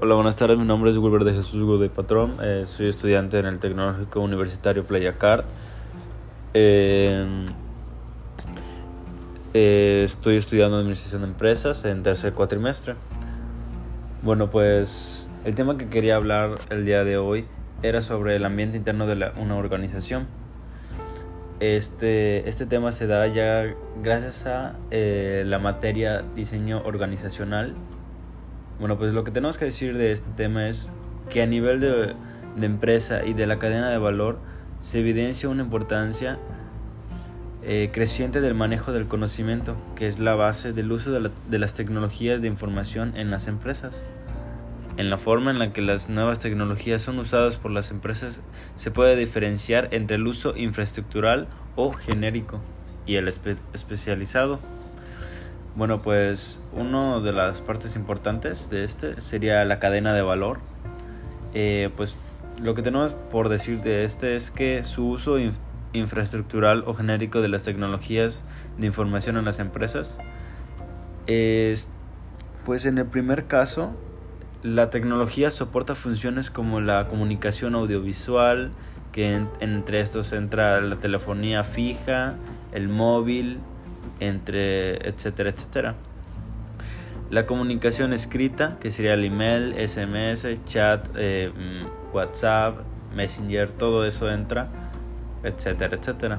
Hola, buenas tardes. Mi nombre es Wilber de Jesús Godoy Patrón. Eh, soy estudiante en el Tecnológico Universitario Playa Card. Eh, eh, estoy estudiando Administración de Empresas en tercer cuatrimestre. Bueno, pues el tema que quería hablar el día de hoy era sobre el ambiente interno de una organización. Este, este tema se da ya gracias a la materia diseño organizacional bueno, pues lo que tenemos que decir de este tema es que a nivel de, empresa y de la cadena de valor se evidencia una importancia eh, creciente del manejo del conocimiento, que es la base del uso de, de las tecnologías de información en las empresas. En la forma en la que las nuevas tecnologías son usadas por las empresas se puede diferenciar entre el uso infraestructural o genérico y el especializado. Bueno, pues una de las partes importantes de este sería la cadena de valor. Eh, pues lo que tenemos por decir de este es que su uso infraestructural o genérico de las tecnologías de información en las empresas es, pues en el primer caso, la tecnología soporta funciones como la comunicación audiovisual, que entre estos entra la telefonía fija, el móvil, entre etcétera, etcétera. La comunicación escrita, que sería el email, SMS, chat, eh, mm, WhatsApp, Messenger, todo eso entra, etcétera, etcétera.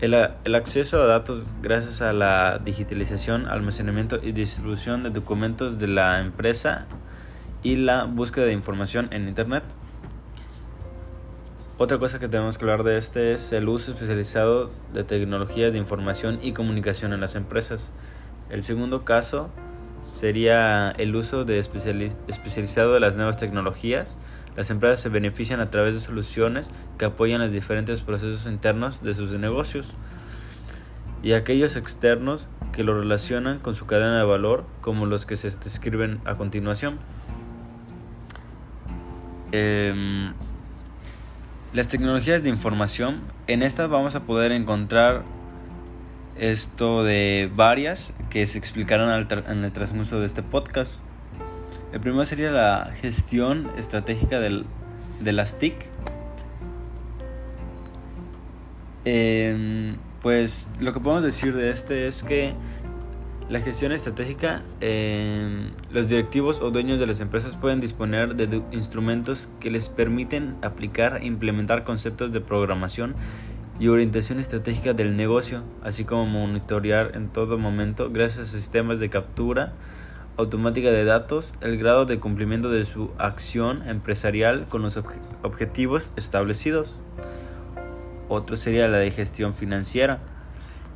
El, el, acceso a datos gracias a la digitalización, almacenamiento y distribución de documentos de la empresa y la búsqueda de información en Internet. Otra cosa que tenemos que hablar de este es el uso especializado de tecnologías de información y comunicación en las empresas. El segundo caso sería el uso de especializado de las nuevas tecnologías. Las empresas se benefician a través de soluciones que apoyan los diferentes procesos internos de sus negocios y aquellos externos que lo relacionan con su cadena de valor, como los que se describen a continuación. Eh, las tecnologías de información, en estas vamos a poder encontrar esto de varias que se explicarán en el transcurso de este podcast. El primero sería la gestión estratégica del, de las TIC. Em, pues lo que podemos decir de este es que la gestión estratégica, eh, los directivos o dueños de las empresas pueden disponer de instrumentos que les permiten aplicar e implementar conceptos de programación y orientación estratégica del negocio, así como monitorear en todo momento, gracias a sistemas de captura automática de datos, el grado de cumplimiento de su acción empresarial con los objetivos establecidos. Otro sería la de gestión financiera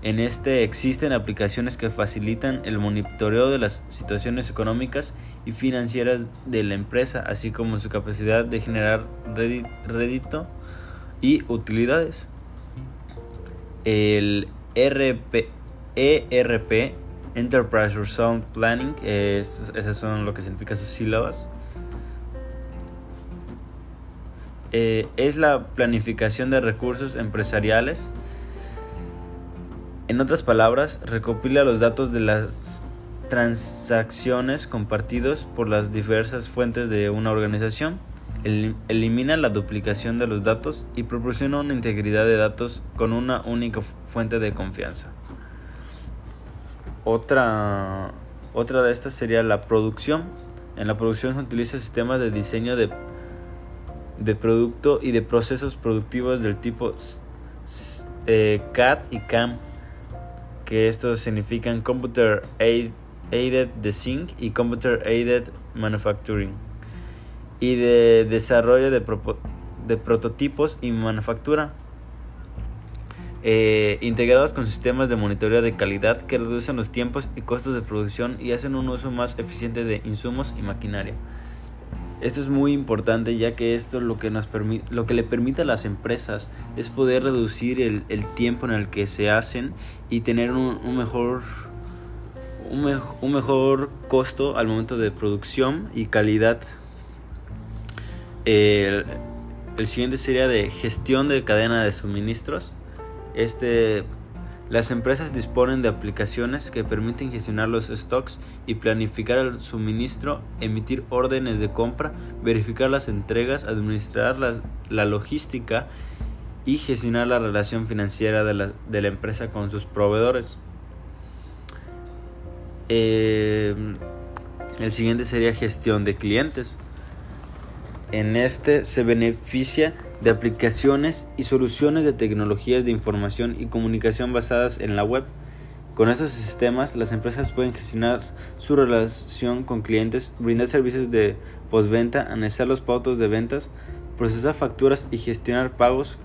en este existen aplicaciones que facilitan el monitoreo de las situaciones económicas y financieras de la empresa, así como su capacidad de generar rédito y utilidades. El ERP, ERP Enterprise Resource Planning, es, esas son lo que significa sus sílabas. Eh, es la planificación de recursos empresariales en otras palabras, recopila los datos de las transacciones compartidos por las diversas fuentes de una organización, elimina la duplicación de los datos y proporciona una integridad de datos con una única fuente de confianza. Otra, otra de estas sería la producción. En la producción se utiliza sistemas de diseño de, de producto y de procesos productivos del tipo eh, CAD y CAM que estos significan Computer Aided Design y Computer Aided Manufacturing, y de desarrollo de, de prototipos y manufactura, eh, integrados con sistemas de monitoreo de calidad que reducen los tiempos y costos de producción y hacen un uso más eficiente de insumos y maquinaria. Esto es muy importante ya que esto lo que, nos lo que le permite a las empresas es poder reducir el, tiempo en el que se hacen y tener un, mejor, un, mejor costo al momento de producción y calidad. El, el siguiente sería de gestión de cadena de suministros. Este Las empresas disponen de aplicaciones que permiten gestionar los stocks y planificar el suministro, emitir órdenes de compra, verificar las entregas, administrar la, logística y gestionar la relación financiera de la, empresa con sus proveedores. Eh, el siguiente sería gestión de clientes. En este se beneficia de aplicaciones y soluciones de tecnologías de información y comunicación basadas en la web. Con estos sistemas, las empresas pueden gestionar su relación con clientes, brindar servicios de postventa, analizar los pautos de ventas, procesar facturas y gestionar pagos,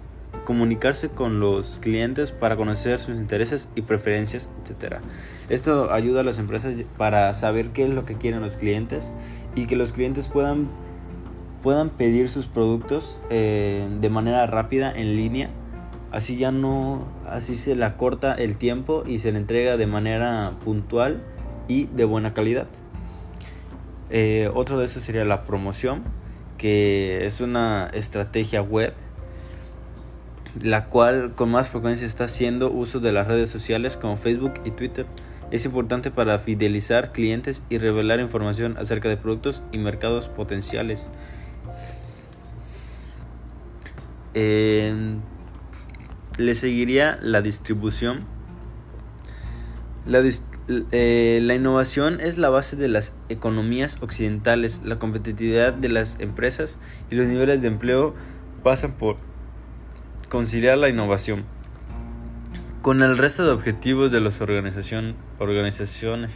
comunicarse con los clientes para conocer sus intereses y preferencias, etc. Esto ayuda a las empresas para saber qué es lo que quieren los clientes y que los clientes puedan puedan pedir sus productos eh, de manera rápida en línea. Así ya no, así se le corta el tiempo y se le entrega de manera puntual y de buena calidad. Eh, otro de estos sería la promoción, que es una estrategia web, la cual con más frecuencia está haciendo uso de las redes sociales como Facebook y Twitter. Es importante para fidelizar clientes y revelar información acerca de productos y mercados potenciales le seguiría la distribución. La, eh, la, innovación es la base de las economías occidentales. La competitividad de las empresas y los niveles de empleo pasan por conciliar la innovación con el resto de objetivos de las organización, organizaciones.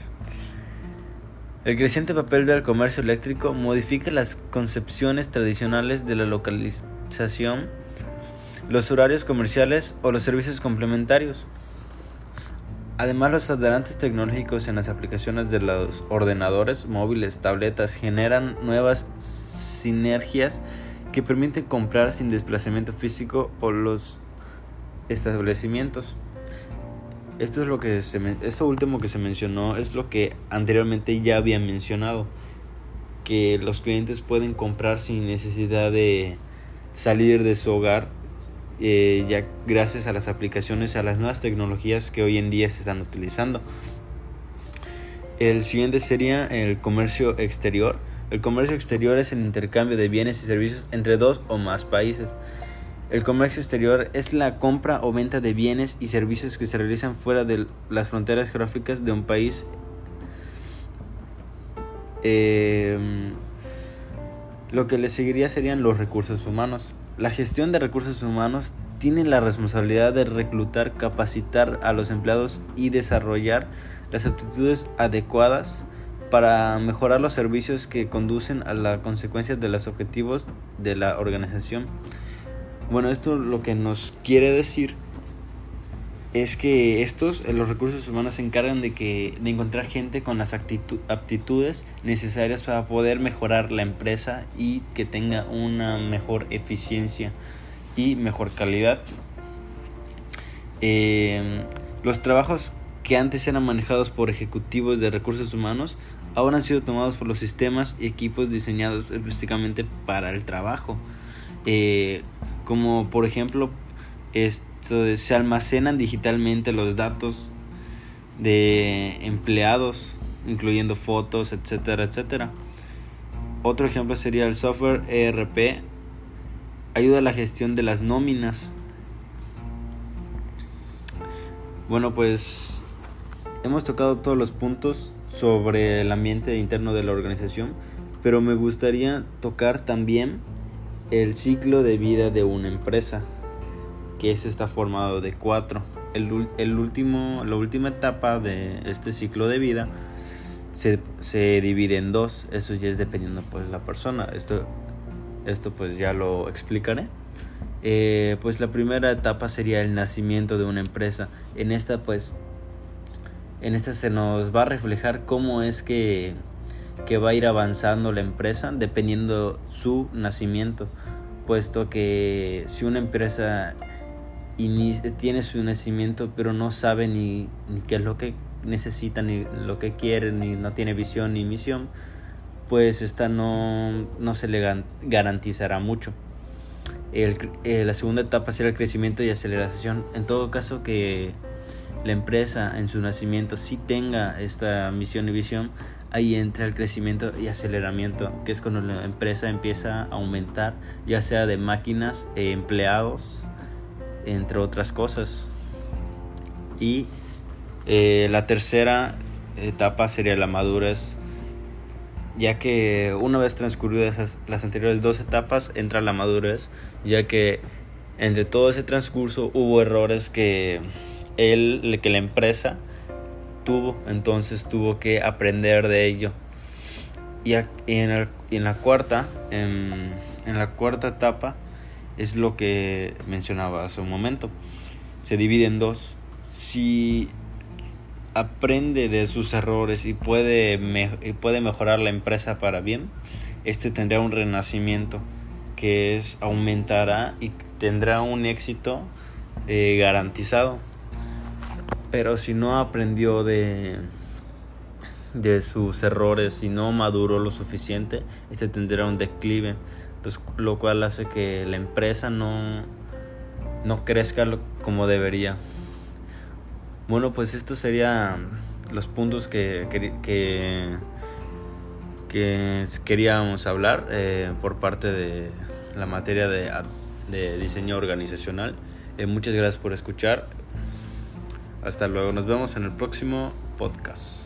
El creciente papel del comercio eléctrico modifica las concepciones tradicionales de la localización los horarios comerciales o los servicios complementarios. Además, los adelantos tecnológicos en las aplicaciones de los ordenadores móviles, tabletas, generan nuevas sinergias que permiten comprar sin desplazamiento físico o los establecimientos. Esto es lo que esto último que se mencionó es lo que anteriormente ya había mencionado que los clientes pueden comprar sin necesidad de salir de su hogar eh, ya gracias a las aplicaciones, a las nuevas tecnologías que hoy en día se están utilizando. El siguiente sería el comercio exterior. El comercio exterior es el intercambio de bienes y servicios entre dos o más países. El comercio exterior es la compra o venta de bienes y servicios que se realizan fuera de las fronteras geográficas de un país. Em, lo que le seguiría serían los recursos humanos. La gestión de recursos humanos tiene la responsabilidad de reclutar, capacitar a los empleados y desarrollar las aptitudes adecuadas para mejorar los servicios que conducen a la consecuencia de los objetivos de la organización. Bueno, esto lo que nos quiere decir es que estos, los recursos humanos, se encargan de, que, de encontrar gente con las aptitudes necesarias para poder mejorar la empresa y que tenga una mejor eficiencia y mejor calidad. Em, los trabajos que antes eran manejados por ejecutivos de recursos humanos ahora han sido tomados por los sistemas y equipos diseñados específicamente para el trabajo. Eh, como por ejemplo, se almacenan digitalmente los datos de empleados, incluyendo fotos, etcétera, etcétera. Otro ejemplo sería el software ERP, ayuda a la gestión de las nóminas. Bueno, pues hemos tocado todos los puntos sobre el ambiente interno de la organización, pero me gustaría tocar también el ciclo de vida de una empresa que ese está formado de cuatro. El, el, último, la última etapa de este ciclo de vida se, se divide en dos. Eso ya es dependiendo pues la persona. Esto, esto pues ya lo explicaré. Eh, pues la primera etapa sería el nacimiento de una empresa. En esta pues en esta se nos va a reflejar cómo es que, que va a ir avanzando la empresa dependiendo su nacimiento. Puesto que si una empresa y tiene su nacimiento, pero no sabe ni, qué es lo que necesita, ni lo que quiere, ni no tiene visión ni misión, pues esta no, no se le garantizará mucho. El, eh, la segunda etapa será el crecimiento y aceleración. En todo caso que, la empresa en su nacimiento sí tenga esta misión y visión, ahí entra el crecimiento y aceleramiento, que es cuando la empresa empieza a aumentar, ya sea de máquinas, e empleados, entre otras cosas. Y eh, la tercera etapa sería la madurez, ya que una vez transcurridas las anteriores dos etapas entra la madurez, ya que entre todo ese transcurso hubo errores que él, que la empresa tuvo, entonces tuvo que aprender de ello. Y, en, la cuarta, en, en la cuarta etapa es lo que mencionaba hace un momento. Se divide en dos. Si aprende de sus errores y puede, y puede mejorar la empresa para bien, este tendrá un renacimiento que es aumentará y tendrá un éxito eh, garantizado. Pero si no aprendió de, de sus errores, si no maduró lo suficiente, este tendrá un declive, lo cual hace que la empresa no, no crezca como debería. Bueno, pues estos serían los puntos que, que, que, queríamos hablar eh, por parte de la materia de, de diseño organizacional. Eh, muchas gracias por escuchar. Hasta luego, nos vemos en el próximo podcast.